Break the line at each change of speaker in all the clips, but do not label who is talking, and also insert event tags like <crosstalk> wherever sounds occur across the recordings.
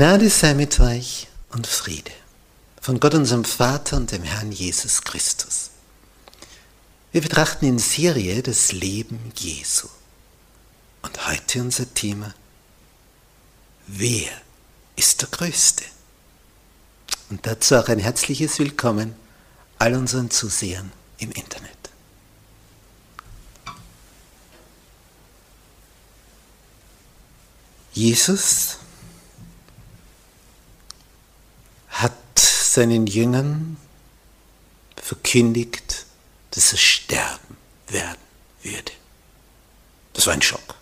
Gnade sei mit euch und Friede von Gott unserem Vater und dem Herrn Jesus Christus. Wir betrachten in Serie das Leben Jesu. Und heute unser Thema, wer ist der Größte? Und dazu auch ein herzliches Willkommen all unseren Zusehern im Internet. Jesus seinen Jüngern verkündigt, dass er sterben werden würde. Das war ein Schock.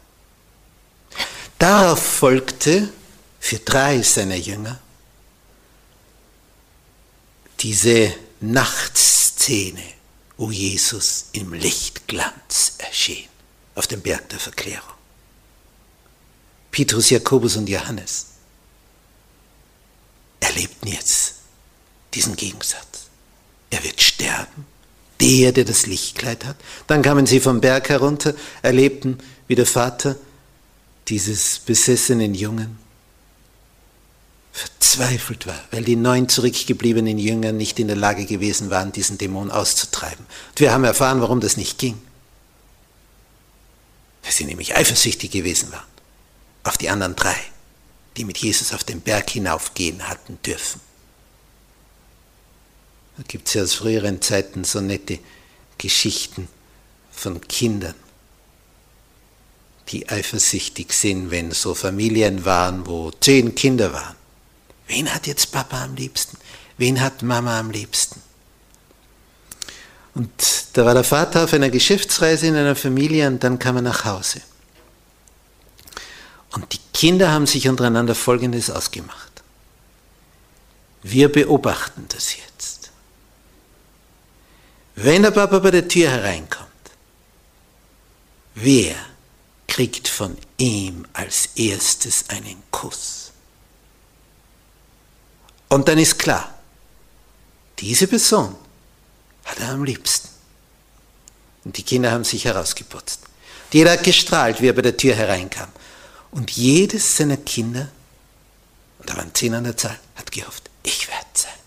Darauf folgte für drei seiner Jünger diese Nachtszene, wo Jesus im Lichtglanz erschien, auf dem Berg der Verklärung. Petrus, Jakobus und Johannes erlebten jetzt diesen Gegensatz. Er wird sterben, der, der das Lichtkleid hat. Dann kamen sie vom Berg herunter, erlebten, wie der Vater dieses besessenen Jungen verzweifelt war, weil die neun zurückgebliebenen Jünger nicht in der Lage gewesen waren, diesen Dämon auszutreiben. Und wir haben erfahren, warum das nicht ging. Weil sie nämlich eifersüchtig gewesen waren auf die anderen drei, die mit Jesus auf den Berg hinaufgehen hatten dürfen. Da gibt es ja aus früheren Zeiten so nette Geschichten von Kindern, die eifersüchtig sind, wenn so Familien waren, wo zehn Kinder waren. Wen hat jetzt Papa am liebsten? Wen hat Mama am liebsten? Und da war der Vater auf einer Geschäftsreise in einer Familie und dann kam er nach Hause. Und die Kinder haben sich untereinander Folgendes ausgemacht. Wir beobachten das jetzt. Wenn der Papa bei der Tür hereinkommt, wer kriegt von ihm als erstes einen Kuss? Und dann ist klar, diese Person hat er am liebsten. Und die Kinder haben sich herausgeputzt. Jeder hat gestrahlt, wie er bei der Tür hereinkam. Und jedes seiner Kinder, und da waren zehn an der Zahl, hat gehofft, ich werde sein.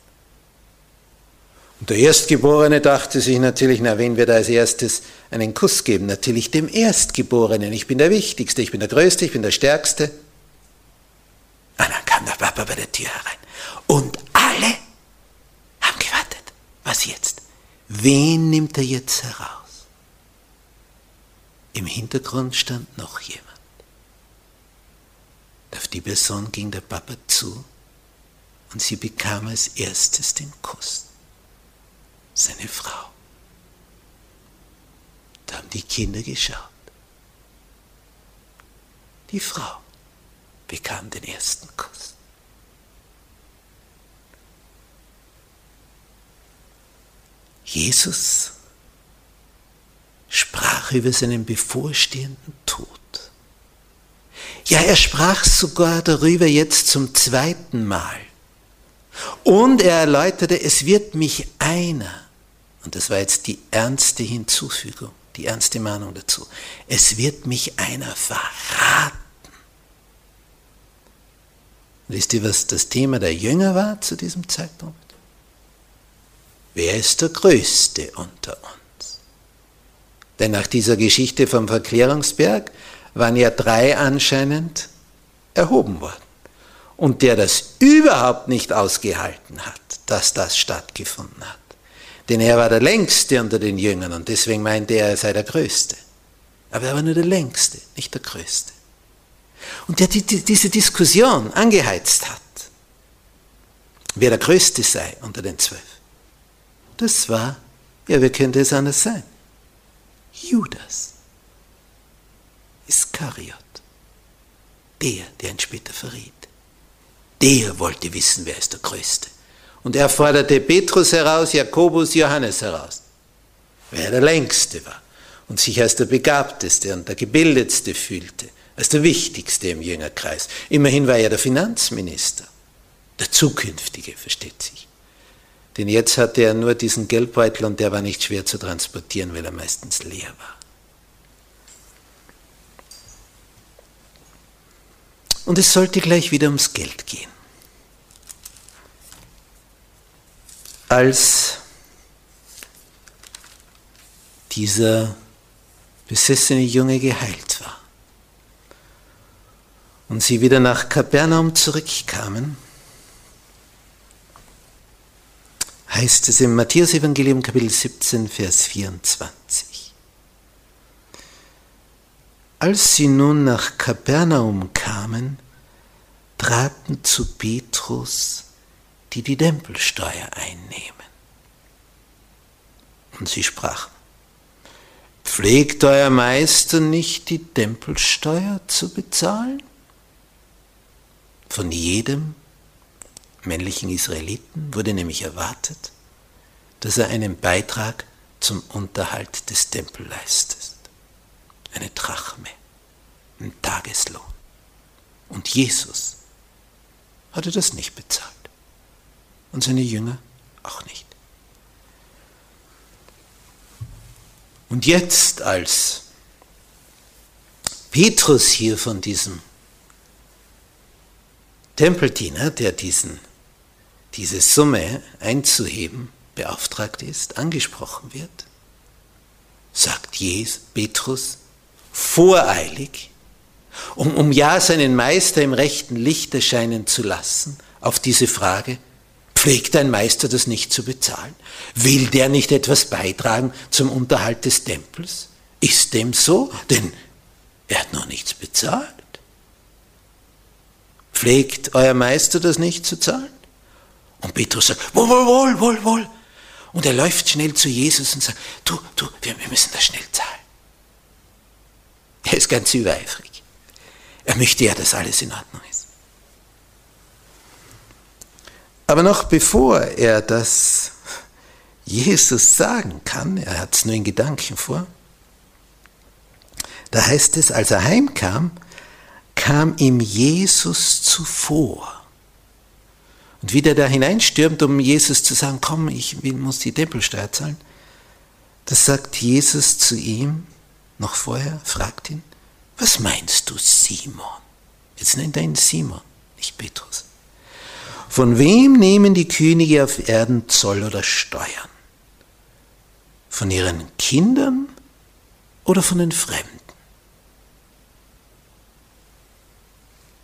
Und der Erstgeborene dachte sich natürlich, na, wen wird er als erstes einen Kuss geben? Natürlich dem Erstgeborenen. Ich bin der Wichtigste, ich bin der Größte, ich bin der Stärkste. Und dann kam der Papa bei der Tür herein. Und alle haben gewartet. Was jetzt? Wen nimmt er jetzt heraus? Im Hintergrund stand noch jemand. Auf die Person ging der Papa zu und sie bekam als erstes den Kuss seine Frau. Da haben die Kinder geschaut. Die Frau bekam den ersten Kuss. Jesus sprach über seinen bevorstehenden Tod. Ja, er sprach sogar darüber jetzt zum zweiten Mal. Und er erläuterte, es wird mich einer, und das war jetzt die ernste Hinzufügung, die ernste Mahnung dazu, es wird mich einer verraten. Wisst ihr, was das Thema der Jünger war zu diesem Zeitpunkt? Wer ist der Größte unter uns? Denn nach dieser Geschichte vom Verklärungsberg waren ja drei anscheinend erhoben worden. Und der das überhaupt nicht ausgehalten hat, dass das stattgefunden hat. Denn er war der längste unter den Jüngern und deswegen meinte er, er sei der Größte. Aber er war nur der längste, nicht der Größte und der die, die, diese Diskussion angeheizt hat, wer der Größte sei unter den Zwölf. Das war, ja, wer könnte es anders sein? Judas Iskariot, der, der ihn später verriet. Der wollte wissen, wer ist der Größte. Und er forderte Petrus heraus, Jakobus, Johannes heraus, wer der Längste war und sich als der Begabteste und der Gebildetste fühlte als der wichtigste im Jüngerkreis. Immerhin war er der Finanzminister, der zukünftige, versteht sich. Denn jetzt hatte er nur diesen Geldbeutel und der war nicht schwer zu transportieren, weil er meistens leer war. Und es sollte gleich wieder ums Geld gehen. Als dieser besessene Junge geheilt war, und sie wieder nach Kapernaum zurückkamen, heißt es im Matthäus-Evangelium Kapitel 17, Vers 24. Als sie nun nach Kapernaum kamen, traten zu Petrus, die die Tempelsteuer einnehmen. Und sie sprachen, pflegt euer Meister nicht die Tempelsteuer zu bezahlen? Von jedem männlichen Israeliten wurde nämlich erwartet, dass er einen Beitrag zum Unterhalt des Tempels leistet. Eine Drachme, ein Tageslohn. Und Jesus hatte das nicht bezahlt. Und seine Jünger auch nicht. Und jetzt, als Petrus hier von diesem Tempeldiener, der diesen, diese Summe einzuheben beauftragt ist, angesprochen wird, sagt Jesus, Petrus voreilig, um, um ja seinen Meister im rechten Licht erscheinen zu lassen, auf diese Frage, pflegt ein Meister das nicht zu bezahlen? Will der nicht etwas beitragen zum Unterhalt des Tempels? Ist dem so? Denn er hat noch nichts bezahlt. Pflegt euer Meister das nicht zu zahlen? Und Petrus sagt, wohl, wohl, wohl, wohl, wohl. Und er läuft schnell zu Jesus und sagt, du, du, wir, wir müssen das schnell zahlen. Er ist ganz übereifrig. Er möchte ja, dass alles in Ordnung ist. Aber noch bevor er das Jesus sagen kann, er hat es nur in Gedanken vor, da heißt es, als er heimkam, kam ihm Jesus zuvor. Und wie der da hineinstürmt, um Jesus zu sagen, komm, ich muss die Tempelsteuer zahlen, das sagt Jesus zu ihm, noch vorher, fragt ihn, was meinst du, Simon? Jetzt nennt er ihn Simon, nicht Petrus. Von wem nehmen die Könige auf Erden Zoll oder Steuern? Von ihren Kindern oder von den Fremden?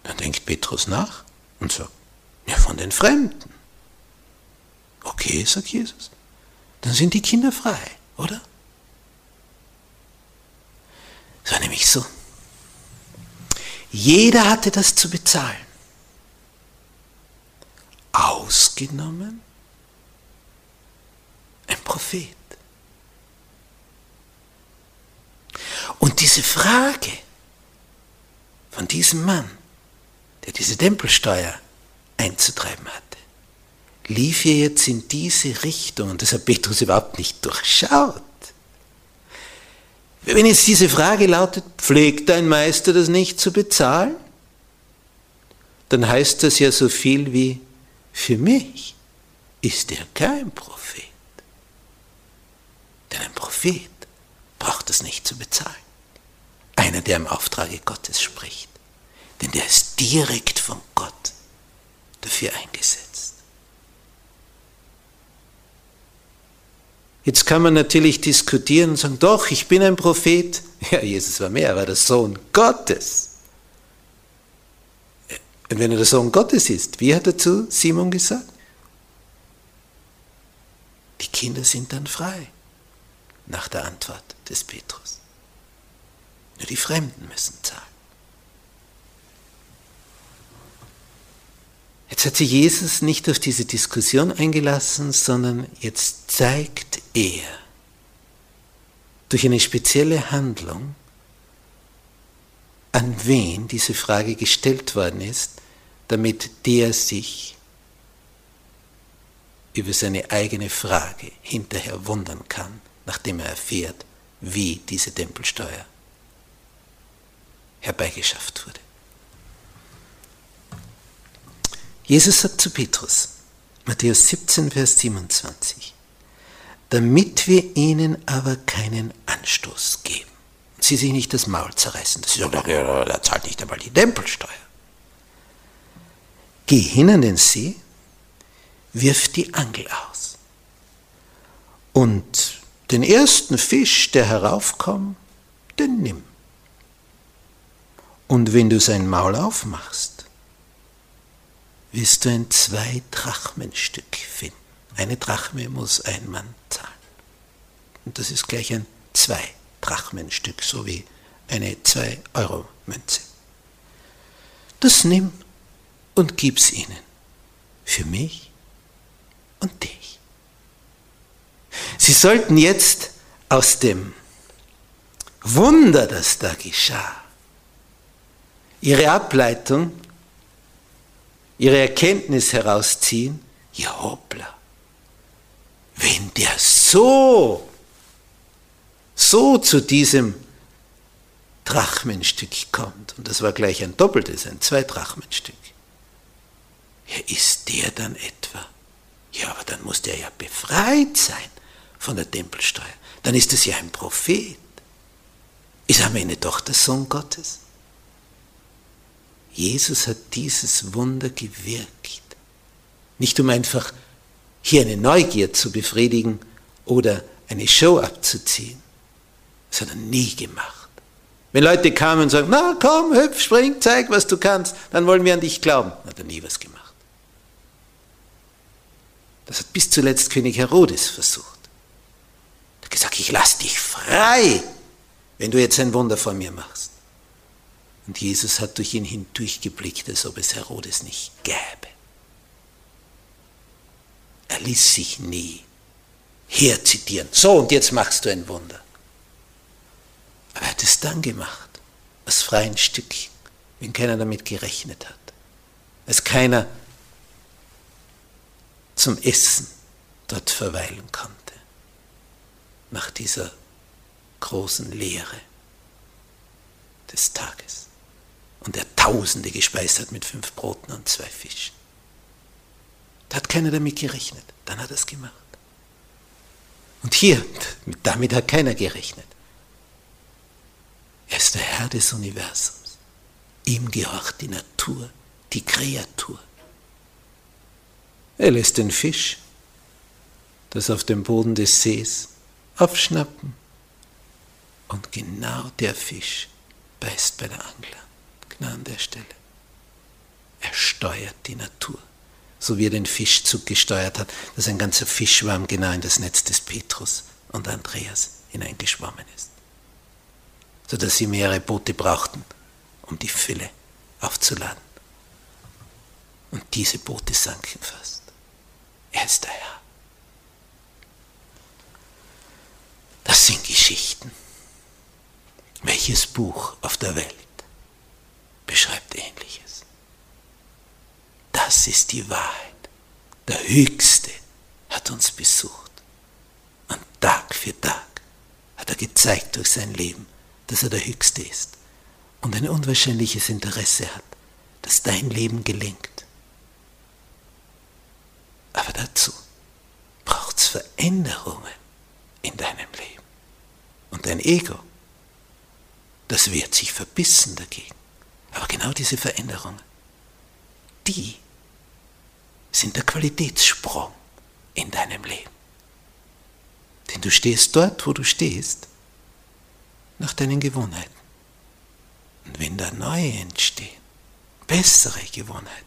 Dann denkt Petrus nach und sagt, ja, von den Fremden. Okay, sagt Jesus, dann sind die Kinder frei, oder? Es war nämlich so. Jeder hatte das zu bezahlen. Ausgenommen ein Prophet. Und diese Frage von diesem Mann, der diese Tempelsteuer einzutreiben hatte, lief hier jetzt in diese Richtung und das hat Petrus überhaupt nicht durchschaut. Wenn jetzt diese Frage lautet, pflegt dein Meister das nicht zu bezahlen? dann heißt das ja so viel wie, für mich ist er kein Prophet. Denn ein Prophet braucht es nicht zu bezahlen. Einer, der im Auftrage Gottes spricht. Denn der ist direkt von Gott dafür eingesetzt. Jetzt kann man natürlich diskutieren und sagen, doch, ich bin ein Prophet. <laughs> Ja, Jesus war mehr, er war der Sohn Gottes. Und wenn er der Sohn Gottes ist, wie hat er zu Simon gesagt? Die Kinder sind dann frei, nach der Antwort des Petrus. Nur die Fremden müssen zahlen. Jetzt hat sich Jesus nicht auf diese Diskussion eingelassen, sondern jetzt zeigt er durch eine spezielle Handlung, an wen diese Frage gestellt worden ist, damit der sich über seine eigene Frage hinterher wundern kann, nachdem er erfährt, wie diese Tempelsteuer herbeigeschafft wurde. Jesus sagt zu Petrus, Matthäus 17, Vers 27, damit wir ihnen aber keinen Anstoß geben. Sie sich nicht das Maul zerreißen. Das ist, ja, der zahlt nicht einmal die Tempelsteuer. Geh hin an den See, wirf die Angel aus. Und den ersten Fisch, der heraufkommt, den nimm. Und wenn du sein Maul aufmachst, wirst du ein Zwei-Drachmen-Stück finden. Eine Drachme muss ein Mann zahlen. Und das ist gleich ein Zwei-Drachmen-Stück, so wie eine Zwei-Euro-Münze. Das nimm und gib's ihnen. Für mich und dich. Sie sollten jetzt aus dem Wunder, das da geschah, ihre Ableitung ihre Erkenntnis herausziehen, ja hoppla, wenn der so, so zu diesem Drachmenstück kommt, und das war gleich ein doppeltes, ein Zwei-Drachmenstück, ja, ist der dann etwa? Ja, aber dann muss der ja befreit sein von der Tempelsteuer. Dann ist es ja ein Prophet. Ist am Ende doch der Sohn Gottes. Jesus hat dieses Wunder gewirkt. Nicht um einfach hier eine Neugier zu befriedigen oder eine Show abzuziehen. Das hat er nie gemacht. Wenn Leute kamen und sagen, na komm, hüpf, spring, zeig, was du kannst, dann wollen wir an dich glauben, hat er nie was gemacht. Das hat bis zuletzt König Herodes versucht. Er hat gesagt, ich lass dich frei, wenn du jetzt ein Wunder vor mir machst. Und Jesus hat durch ihn hindurchgeblickt, als ob es Herodes nicht gäbe. Er ließ sich nie herzitieren. So, und jetzt machst du ein Wunder. Aber er hat es dann gemacht, aus freien Stückchen, wenn keiner damit gerechnet hat. Als keiner zum Essen dort verweilen konnte, nach dieser großen Lehre des Tages und er Tausende gespeist hat mit fünf Broten und zwei Fischen. Da hat keiner damit gerechnet. Dann hat er es gemacht. Und hier, <laughs> damit hat keiner gerechnet. Er ist der Herr des Universums. Ihm gehorcht die Natur, die Kreatur. Er lässt den Fisch, das auf dem Boden des Sees, aufschnappen. Und genau der Fisch beißt bei der Angler an der Stelle. Er steuert die Natur, so wie er den Fischzug gesteuert hat, dass ein ganzer Fischschwarm genau in das Netz des Petrus und Andreas hineingeschwommen ist, sodass sie mehrere Boote brauchten, um die Fülle aufzuladen. Und diese Boote sanken fast. Er ist der Herr. Das sind Geschichten. Welches Buch auf der Welt beschreibt ähnliches. Das ist die Wahrheit. Der Höchste hat uns besucht. Und Tag für Tag hat er gezeigt durch sein Leben, dass er der Höchste ist und ein unwahrscheinliches Interesse hat, dass dein Leben gelingt. Aber dazu braucht es Veränderungen in deinem Leben. Und dein Ego, das wehrt sich verbissen dagegen. Aber genau diese Veränderungen, die sind der Qualitätssprung in deinem Leben. Denn du stehst dort, wo du stehst, nach deinen Gewohnheiten. Und wenn da neue entstehen, bessere Gewohnheiten,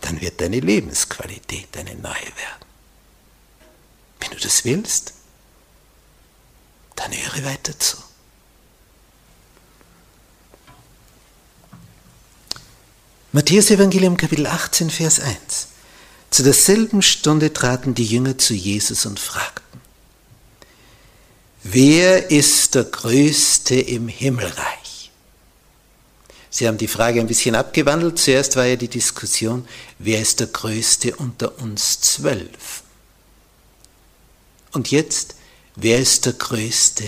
dann wird deine Lebensqualität eine neue werden. Wenn du das willst, dann höre weiter zu. Matthäus Evangelium Kapitel 18, Vers 1. Zu derselben Stunde traten die Jünger zu Jesus und fragten, wer ist der Größte im Himmelreich? Sie haben die Frage ein bisschen abgewandelt. Zuerst war ja die Diskussion, wer ist der Größte unter uns zwölf? Und jetzt, wer ist der Größte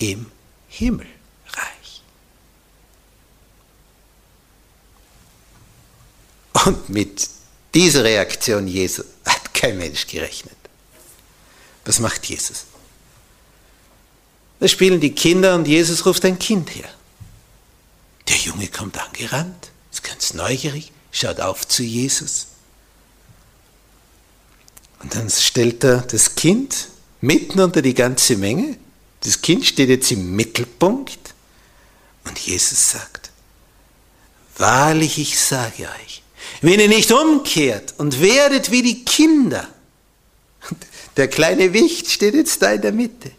im Himmelreich? Und mit dieser Reaktion Jesu hat kein Mensch gerechnet. Was macht Jesus? Da spielen die Kinder und Jesus ruft ein Kind her. Der Junge kommt angerannt, ist ganz neugierig, schaut auf zu Jesus. Und dann stellt er das Kind mitten unter die ganze Menge. Das Kind steht jetzt im Mittelpunkt. Und Jesus sagt, wahrlich ich sage euch, wenn ihr nicht umkehrt und werdet wie die Kinder, <laughs> der kleine Wicht steht jetzt da in der Mitte,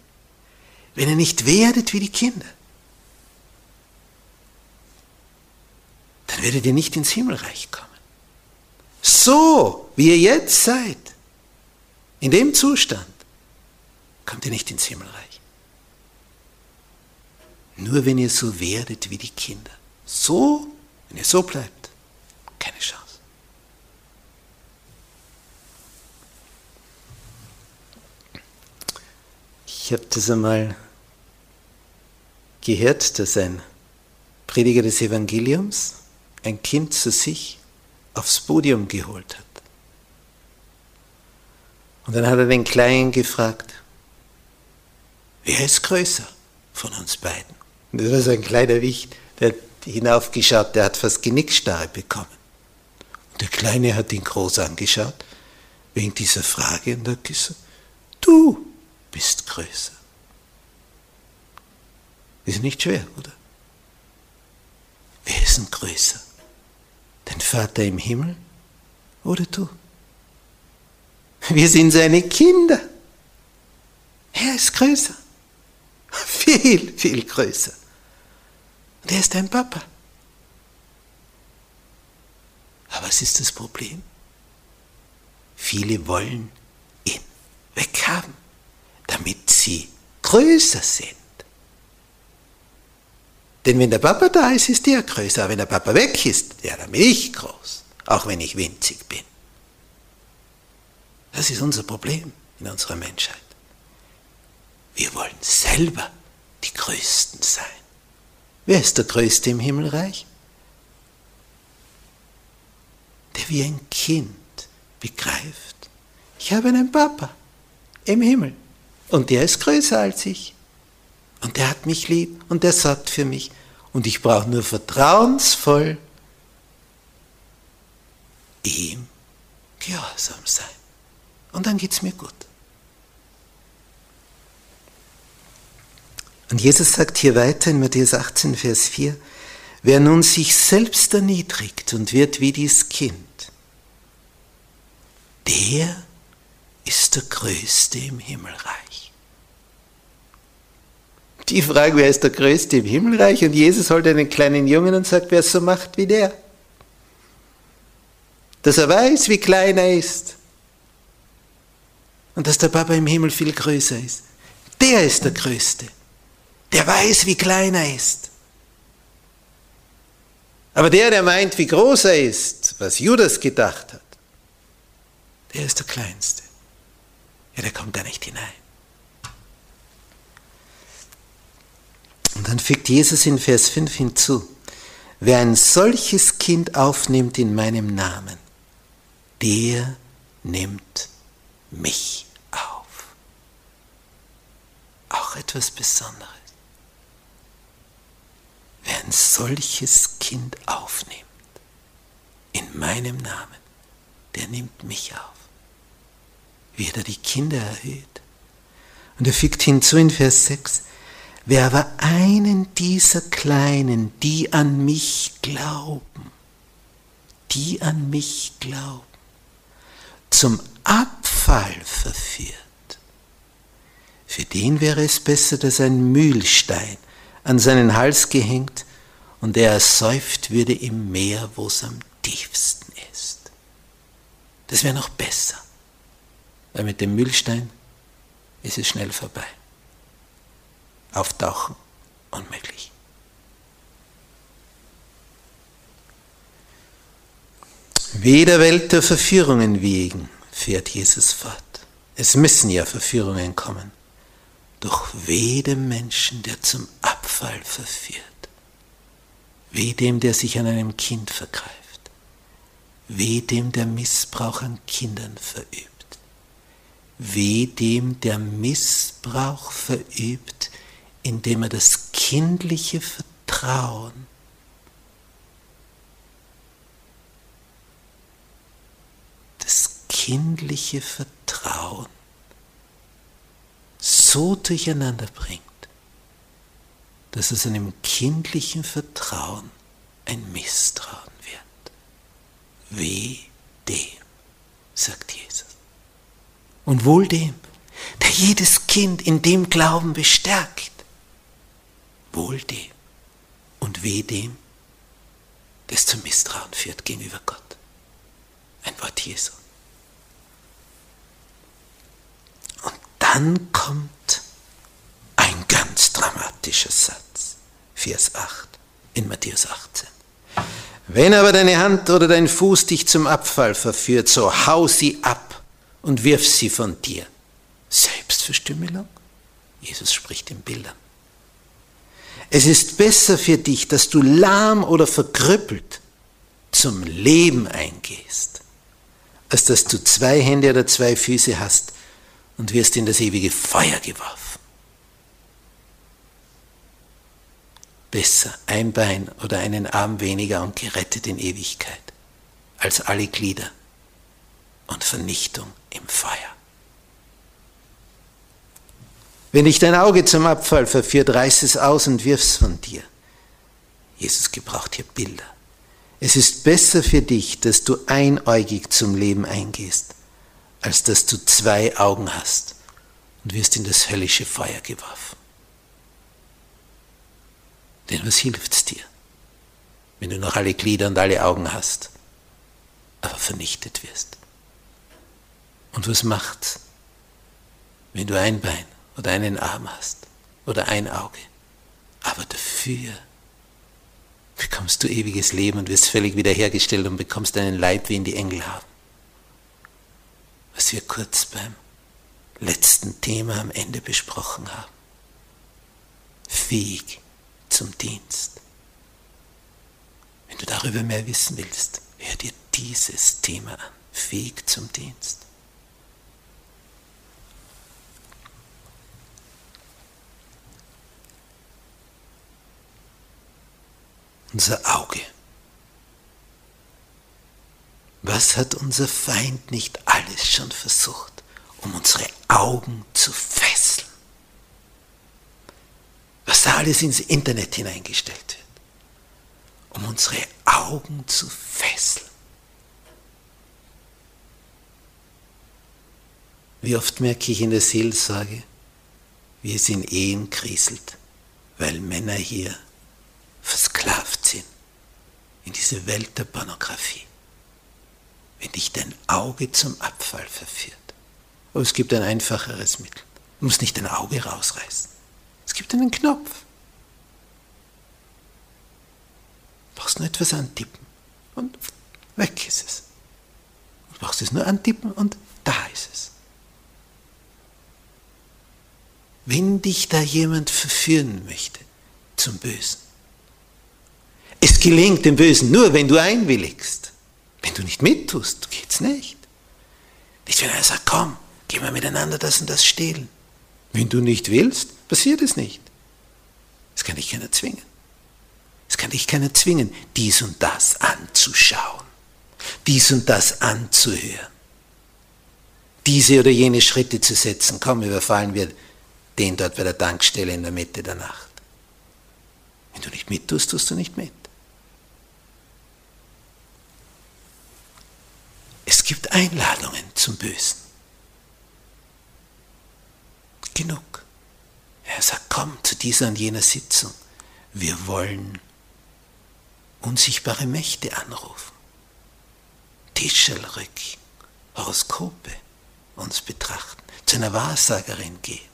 wenn ihr nicht werdet wie die Kinder, dann werdet ihr nicht ins Himmelreich kommen. So, wie ihr jetzt seid, in dem Zustand, kommt ihr nicht ins Himmelreich. Nur wenn ihr so werdet wie die Kinder. So, wenn ihr so bleibt, keine Chance. Ich habe das einmal gehört, dass ein Prediger des Evangeliums ein Kind zu sich aufs Podium geholt hat. Und dann hat er den Kleinen gefragt, wer ist größer von uns beiden? Und das war so ein kleiner Wicht, der hat hinaufgeschaut, der hat fast Genickstarre bekommen. Und der Kleine hat ihn groß angeschaut, wegen dieser Frage, und hat gesagt, du, bist größer. Ist nicht schwer, oder? Wer ist denn größer? Dein Vater im Himmel oder du? Wir sind seine Kinder. Er ist größer. Viel, viel größer. Und er ist dein Papa. Aber was ist das Problem? Viele wollen ihn weghaben damit sie größer sind. Denn wenn der Papa da ist, ist der größer. Aber wenn der Papa weg ist, ja, dann bin ich groß, auch wenn ich winzig bin. Das ist unser Problem in unserer Menschheit. Wir wollen selber die Größten sein. Wer ist der Größte im Himmelreich? Der wie ein Kind begreift, ich habe einen Papa im Himmel. Und der ist größer als ich. Und der hat mich lieb und der sorgt für mich. Und ich brauche nur vertrauensvoll ihm gehorsam sein. Und dann geht es mir gut. Und Jesus sagt hier weiter in Matthäus 18, Vers 4, wer nun sich selbst erniedrigt und wird wie dies Kind, der ist der Größte im Himmelreich. Die fragen, wer ist der Größte im Himmelreich? Und Jesus holt einen kleinen Jungen und sagt, wer es so macht wie der. Dass er weiß, wie klein er ist. Und dass der Papa im Himmel viel größer ist. Der ist der Größte. Der weiß, wie klein er ist. Aber der, der meint, wie groß er ist, was Judas gedacht hat, der ist der Kleinste. Ja, der kommt da nicht hinein. Und dann fügt Jesus in Vers 5 hinzu, wer ein solches Kind aufnimmt in meinem Namen, der nimmt mich auf. Auch etwas Besonderes. Wer ein solches Kind aufnimmt in meinem Namen, der nimmt mich auf. Wie er die Kinder erhöht. Und er fügt hinzu in Vers 6, wer aber einen dieser Kleinen, die an mich glauben, die an mich glauben, zum Abfall verführt, für den wäre es besser, dass ein Mühlstein an seinen Hals gehängt und er ersäuft würde im Meer, wo es am tiefsten ist. Das wäre noch besser, weil mit dem Mühlstein ist es schnell vorbei. Auftauchen unmöglich. Weder Welt der Verführungen wegen, fährt Jesus fort. Es müssen ja Verführungen kommen. Doch weh dem Menschen, der zum Abfall verführt. Weh dem, der sich an einem Kind vergreift. Weh dem, der Missbrauch an Kindern verübt. Weh dem, der Missbrauch verübt, indem er das kindliche Vertrauen das kindliche Vertrauen so durcheinander bringt, dass es einem kindlichen Vertrauen ein Misstrauen wird. Weh dem, sagt Jesus. Und wohl dem, der jedes Kind in dem Glauben bestärkt. Wohl dem und weh dem, das zum Misstrauen führt gegenüber Gott. Ein Wort Jesu. Und dann kommt ein ganz dramatischer Satz, Vers 8 in Matthäus 18. Wenn aber deine Hand oder dein Fuß dich zum Abfall verführt, so hau sie ab und wirf sie von dir. Selbstverstümmelung? Jesus spricht in Bildern. Es ist besser für dich, dass du lahm oder verkrüppelt zum Leben eingehst, als dass du zwei Hände oder zwei Füße hast und wirst in das ewige Feuer geworfen. Besser ein Bein oder einen Arm weniger und gerettet in Ewigkeit, als alle Glieder und Vernichtung im Feuer. Wenn dich dein Auge zum Abfall verführt, reiß es aus und wirf's von dir. Jesus gebraucht hier Bilder. Es ist besser für dich, dass du einäugig zum Leben eingehst, als dass du zwei Augen hast und wirst in das höllische Feuer geworfen. Denn was hilft's dir, wenn du noch alle Glieder und alle Augen hast, aber vernichtet wirst? Und was macht's, wenn du ein Bein oder einen Arm hast oder ein Auge, aber dafür bekommst du ewiges Leben und wirst völlig wiederhergestellt und bekommst einen Leib, wie ihn die Engel haben. Was wir kurz beim letzten Thema am Ende besprochen haben. Fähig zum Dienst. Wenn du darüber mehr wissen willst, hör dir dieses Thema an. Fähig zum Dienst. Unser Auge. Was hat unser Feind nicht alles schon versucht, um unsere Augen zu fesseln? Was da alles ins Internet hineingestellt wird, um unsere Augen zu fesseln. Wie oft merke ich in der Seelsorge, wie es in Ehen kriselt, weil Männer hier versklavt sind in diese Welt der Pornografie. Wenn dich dein Auge zum Abfall verführt. Aber es gibt ein einfacheres Mittel. Du musst nicht dein Auge rausreißen. Es gibt einen Knopf. Du brauchst nur etwas antippen und weg ist es. Du brauchst es nur antippen und da ist es. Wenn dich da jemand verführen möchte zum Bösen, Es gelingt dem Bösen nur, wenn du einwilligst. Wenn du nicht mittust, geht's nicht. Nicht, wenn er sagt, komm, gehen wir miteinander das und das stehlen. Wenn du nicht willst, passiert es nicht. Es kann dich keiner zwingen. Es kann dich keiner zwingen, dies und das anzuschauen, dies und das anzuhören, diese oder jene Schritte zu setzen. Komm, überfallen wir den dort bei der Tankstelle in der Mitte der Nacht. Wenn du nicht mittust, tust du nicht mit. Es gibt Einladungen zum Bösen. Genug. Er sagt, komm zu dieser und jener Sitzung. Wir wollen unsichtbare Mächte anrufen. Tischelrück, Horoskope uns betrachten, zu einer Wahrsagerin gehen.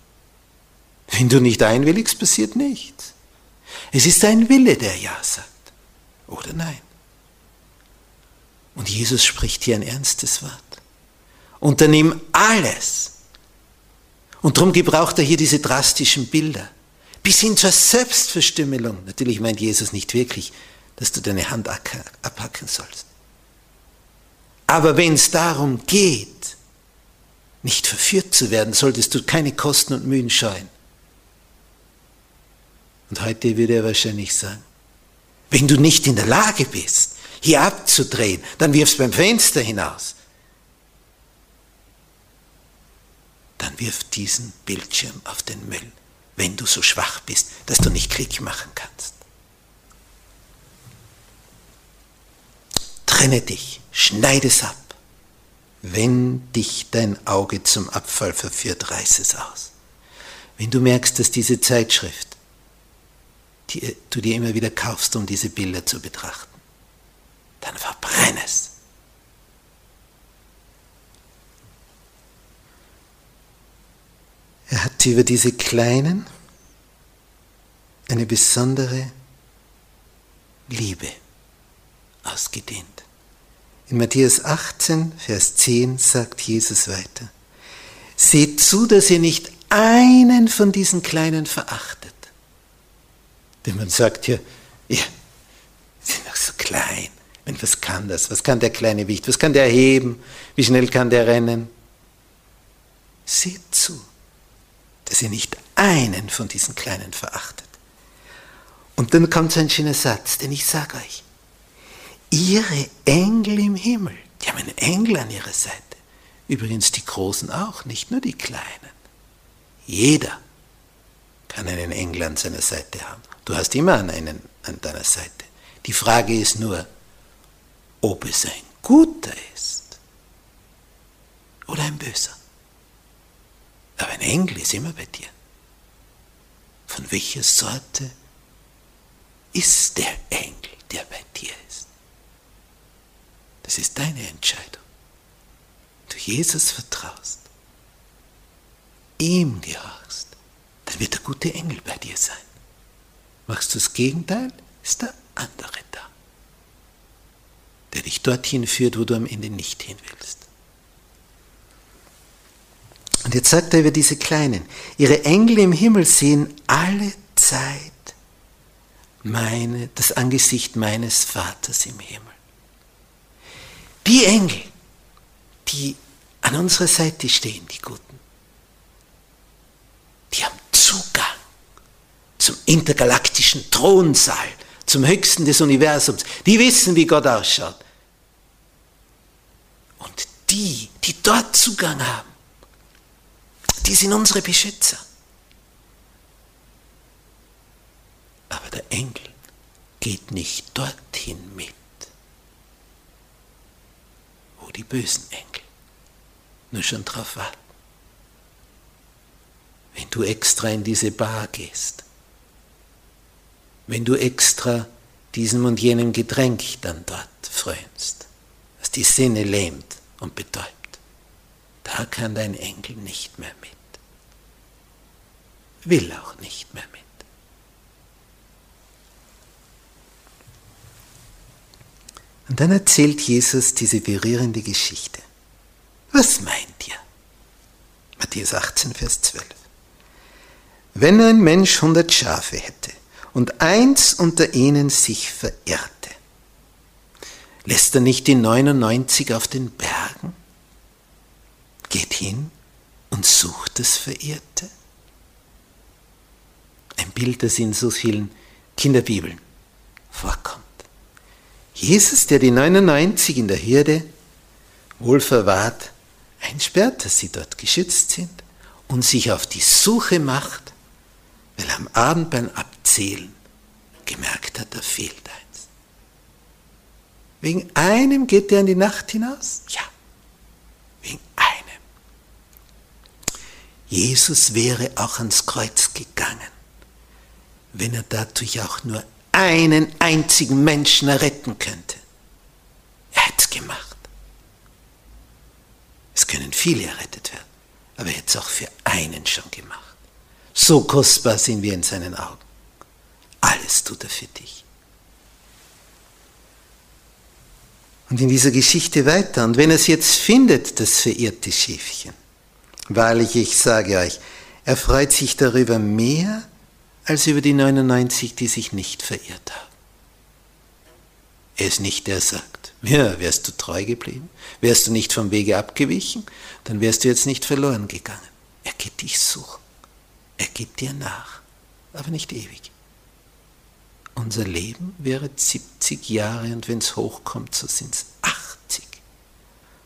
Wenn du nicht einwilligst, passiert nichts. Es ist dein Wille, der Ja sagt. Oder nein. Und Jesus spricht hier ein ernstes Wort. Unternimm alles. Und darum gebraucht er hier diese drastischen Bilder. Bis hin zur Selbstverstümmelung. Natürlich meint Jesus nicht wirklich, dass du deine Hand abhacken sollst. Aber wenn es darum geht, nicht verführt zu werden, solltest du keine Kosten und Mühen scheuen. Und heute würde er wahrscheinlich sagen, wenn du nicht in der Lage bist, hier abzudrehen, dann wirfst beim Fenster hinaus. Dann wirf diesen Bildschirm auf den Müll, wenn du so schwach bist, dass du nicht Krieg machen kannst. Trenne dich, schneide es ab. Wenn dich dein Auge zum Abfall verführt, reiß es aus. Wenn du merkst, dass diese Zeitschrift, die du dir immer wieder kaufst, um diese Bilder zu betrachten, dann verbrenn es. Er hat über diese Kleinen eine besondere Liebe ausgedehnt. In Matthäus 18, Vers 10 sagt Jesus weiter, seht zu, dass ihr nicht einen von diesen Kleinen verachtet. Denn man sagt ja, ja, sind doch so klein. Und was kann das? Was kann der kleine Wicht? Was kann der heben? Wie schnell kann der rennen? Seht zu, dass ihr nicht einen von diesen Kleinen verachtet. Und dann kommt so ein schöner Satz, denn ich sage euch, ihre Engel im Himmel, die haben einen Engel an ihrer Seite. Übrigens die Großen auch, nicht nur die Kleinen. Jeder kann einen Engel an seiner Seite haben. Du hast immer einen an deiner Seite. Die Frage ist nur, ob es ein guter ist oder ein böser. Aber ein Engel ist immer bei dir. Von welcher Sorte ist der Engel, der bei dir ist? Das ist deine Entscheidung. Du Jesus vertraust, ihm gehorchst, dann wird der gute Engel bei dir sein. Machst du das Gegenteil, ist der andere da der dich dorthin führt, wo du am Ende nicht hin willst. Und jetzt sagt er über diese Kleinen, ihre Engel im Himmel sehen alle Zeit meine, das Angesicht meines Vaters im Himmel. Die Engel, die an unserer Seite stehen, die Guten, die haben Zugang zum intergalaktischen Thronsaal zum Höchsten des Universums. Die wissen, wie Gott ausschaut. Und die, die dort Zugang haben, die sind unsere Beschützer. Aber der Engel geht nicht dorthin mit, wo die bösen Engel nur schon drauf warten. Wenn du extra in diese Bar gehst, wenn du extra diesem und jenem Getränk dann dort frönst, das die Sinne lähmt und betäubt. Da kann dein Enkel nicht mehr mit. Will auch nicht mehr mit. Und dann erzählt Jesus diese berührende Geschichte. Was meint ihr? Matthäus 18, Vers 12. Wenn ein Mensch hundert Schafe hätte und eins unter ihnen sich verirrte. Lässt er nicht die 99 auf den Bergen? Geht hin und sucht das Verirrte? Ein Bild, das in so vielen Kinderbibeln vorkommt. Jesus, der die 99 in der Hürde wohl verwahrt, einsperrt, dass sie dort geschützt sind und sich auf die Suche macht, weil er am Abend beim Abzählen gemerkt hat, da fehlt eins. Wegen einem geht er in die Nacht hinaus? Ja, wegen einem. Jesus wäre auch ans Kreuz gegangen, wenn er dadurch auch nur einen einzigen Menschen erretten könnte. Er hätte es gemacht. Es können viele errettet werden, aber er hätte es auch für einen schon gemacht. So kostbar sind wir in seinen Augen. Alles tut er für dich. Und in dieser Geschichte weiter. Und wenn er es jetzt findet, das verirrte Schäfchen, wahrlich, ich sage euch, er freut sich darüber mehr als über die 99, die sich nicht verirrt haben. Er ist nicht der, der sagt, ja, wärst du treu geblieben, wärst du nicht vom Wege abgewichen, dann wärst du jetzt nicht verloren gegangen. Er geht dich suchen. Er geht dir nach, aber nicht ewig. Unser Leben wäre 70 Jahre und wenn es hochkommt, so sind es 80.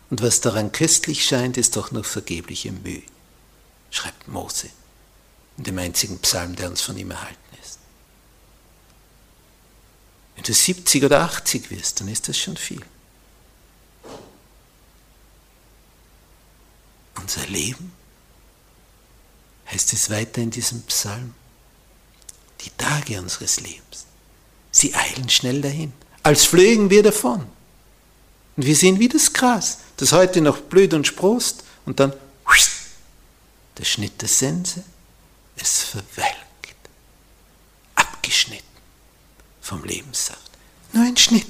Und was daran köstlich scheint, ist doch nur vergebliche Mühe, schreibt Mose in dem einzigen Psalm, der uns von ihm erhalten ist. Wenn du 70 oder 80 wirst, dann ist das schon viel. Unser Leben, heißt es weiter in diesem Psalm, die Tage unseres Lebens, sie eilen schnell dahin, als flögen wir davon. Und wir sehen wie das Gras, das heute noch blüht und sprost und dann der Schnitt der Sense, es verwelkt, abgeschnitten vom Lebenssaft. Nur ein Schnitt.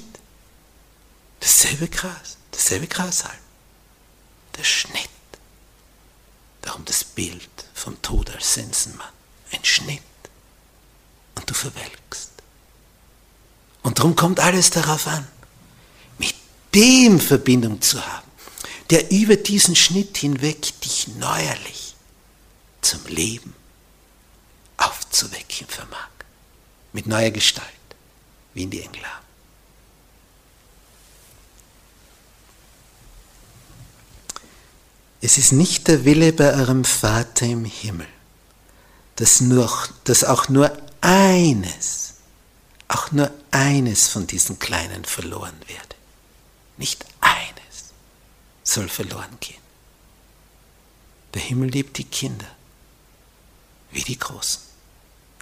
Dasselbe Gras, dasselbe Grashalm. Der Schnitt. Darum das Bild vom Tod als Sensenmann. Ein Schnitt. Und du verwelkst. Und darum kommt alles darauf an, mit dem Verbindung zu haben, der über diesen Schnitt hinweg dich neuerlich zum Leben aufzuwecken vermag. Mit neuer Gestalt, wie in die Engel Es ist nicht der Wille bei eurem Vater im Himmel, dass, nur, dass auch nur eines, auch nur eines von diesen Kleinen verloren werde. Nicht eines soll verloren gehen. Der Himmel liebt die Kinder wie die Großen.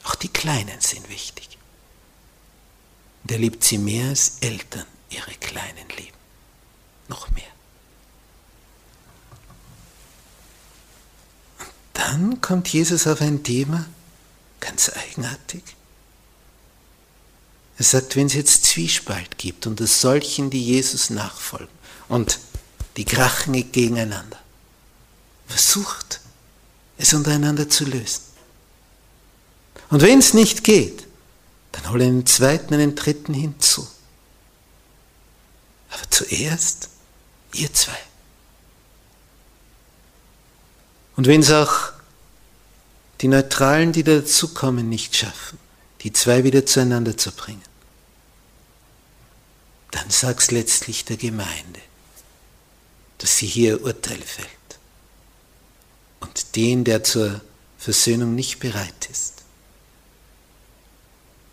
Auch die Kleinen sind wichtig. Und er liebt sie mehr als Eltern ihre Kleinen lieben. Noch mehr. Dann kommt Jesus auf ein Thema, ganz eigenartig. Er sagt, wenn es jetzt Zwiespalt gibt unter solchen, die Jesus nachfolgen und die krachen gegeneinander, versucht es untereinander zu lösen. Und wenn es nicht geht, dann hole einen zweiten, einen dritten hinzu. Aber zuerst ihr zwei. Und wenn es auch die Neutralen, die dazukommen, nicht schaffen, die zwei wieder zueinander zu bringen, dann sag's letztlich der Gemeinde, dass sie hier Urteil fällt. Und den, der zur Versöhnung nicht bereit ist,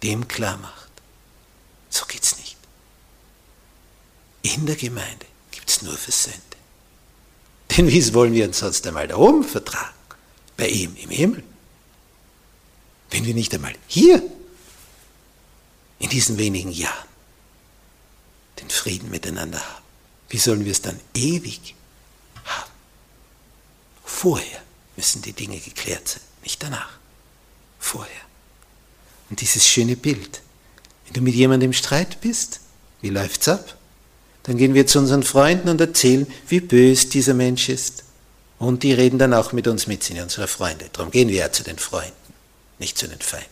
dem klar macht, so geht's nicht. In der Gemeinde gibt es nur Versöhnte. Denn wie wollen wir uns sonst einmal da oben vertragen? Bei ihm im Himmel. Wenn wir nicht einmal hier, in diesen wenigen Jahren, den Frieden miteinander haben, wie sollen wir es dann ewig haben? Vorher müssen die Dinge geklärt sein, nicht danach. Vorher. Und dieses schöne Bild. Wenn du mit jemandem im Streit bist, wie läuft's ab? Dann gehen wir zu unseren Freunden und erzählen, wie bös dieser Mensch ist. Und die reden dann auch mit uns mit, sind unsere Freunde. Darum gehen wir ja zu den Freunden, nicht zu den Feinden.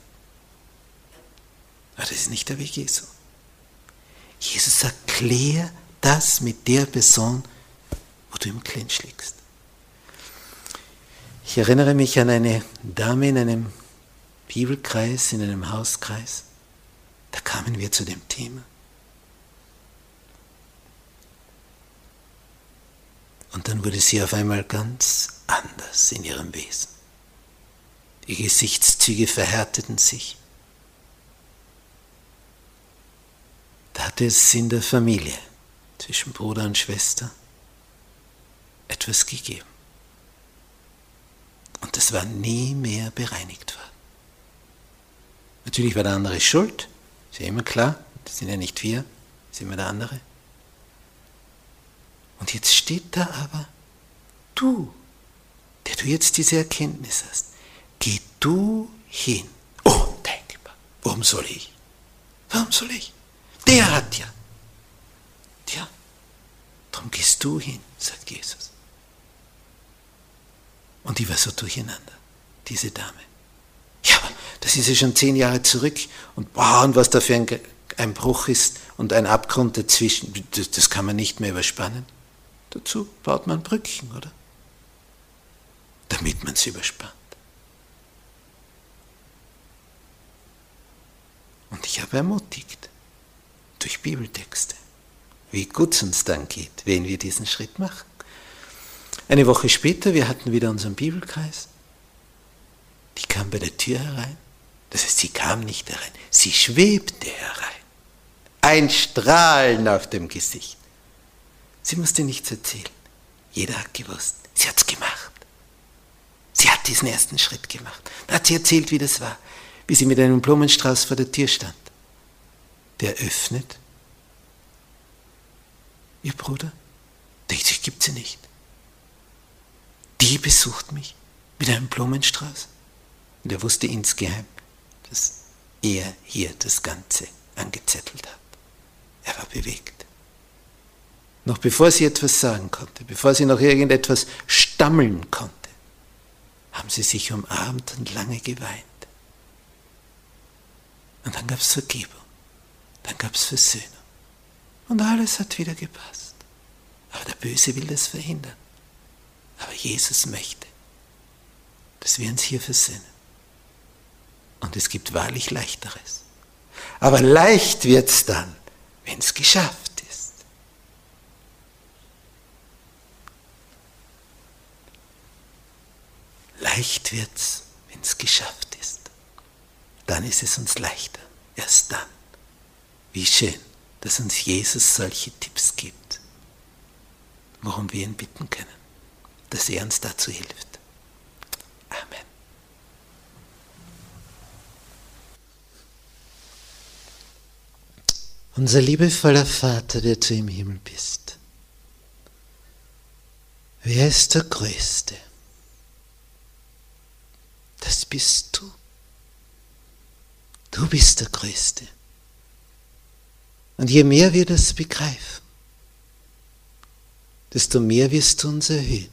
Aber das ist nicht der Weg Jesu. Jesus sagt, das mit der Person, wo du im Clinch liegst. Ich erinnere mich an eine Dame in einem Bibelkreis, in einem Hauskreis. Da kamen wir zu dem Thema. Und dann wurde sie auf einmal ganz anders in ihrem Wesen. Die Gesichtszüge verhärteten sich. Da hatte es in der Familie zwischen Bruder und Schwester etwas gegeben. Und das war nie mehr bereinigt worden. Natürlich war der andere schuld, ist ja immer klar, das sind ja nicht wir, das ist immer der andere. Und jetzt steht da aber du, der du jetzt diese Erkenntnis hast. Du hin. Oh, denkbar. Warum soll ich? Warum soll ich? Der hat ja. Tja, darum gehst du hin, sagt Jesus. Und die war so durcheinander, diese Dame. Ja, aber das ist ja schon zehn Jahre zurück und, boah, und was da für ein, ein Bruch ist und ein Abgrund dazwischen, das, das kann man nicht mehr überspannen. Dazu baut man Brücken, oder? Damit man es überspannt. Und ich habe ermutigt durch Bibeltexte, wie gut es uns dann geht, wenn wir diesen Schritt machen. Eine Woche später, wir hatten wieder unseren Bibelkreis. Die kam bei der Tür herein. Das heißt, sie kam nicht herein, sie schwebte herein. Ein Strahlen auf dem Gesicht. Sie musste nichts erzählen. Jeder hat gewusst, sie hat es gemacht. Sie hat diesen ersten Schritt gemacht. Dann hat sie erzählt, wie das war, wie sie mit einem Blumenstrauß vor der Tür stand. Der öffnet. Ihr Bruder? Ich gibt sie nicht. Die besucht mich mit einem Blumenstrauß. Und er wusste insgeheim, dass er hier das Ganze angezettelt hat. Er war bewegt. Noch bevor sie etwas sagen konnte, bevor sie noch irgendetwas stammeln konnte, haben sie sich umarmt und lange geweint. Und dann gab es Vergebung, dann gab es Versöhnung. Und alles hat wieder gepasst. Aber der Böse will das verhindern. Aber Jesus möchte, dass wir uns hier versöhnen. Und es gibt wahrlich leichteres. Aber leicht wird es dann, wenn es geschafft Leicht wird's, wenn es geschafft ist. Dann ist es uns leichter. Erst dann. Wie schön, dass uns Jesus solche Tipps gibt, worum wir ihn bitten können, dass er uns dazu hilft. Amen. Unser liebevoller Vater, der du im Himmel bist, wer ist der Größte? das bist du. Du bist der Größte. Und je mehr wir das begreifen, desto mehr wirst du uns erhöhen.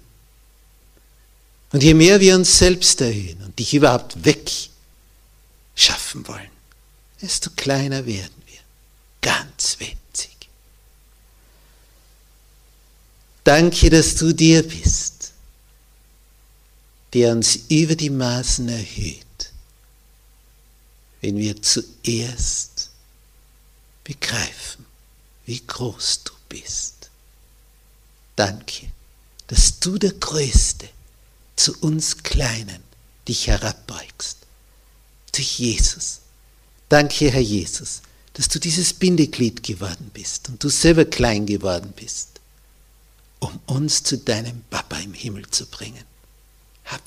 Und je mehr wir uns selbst erhöhen und dich überhaupt wegschaffen wollen, desto kleiner werden wir. Ganz winzig. Danke, dass du dir bist der uns über die Maßen erhöht, wenn wir zuerst begreifen, wie groß du bist. Danke, dass du der Größte zu uns Kleinen dich herabbeugst. Durch Jesus. Danke, Herr Jesus, dass du dieses Bindeglied geworden bist und du selber klein geworden bist, um uns zu deinem Papa im Himmel zu bringen. Hab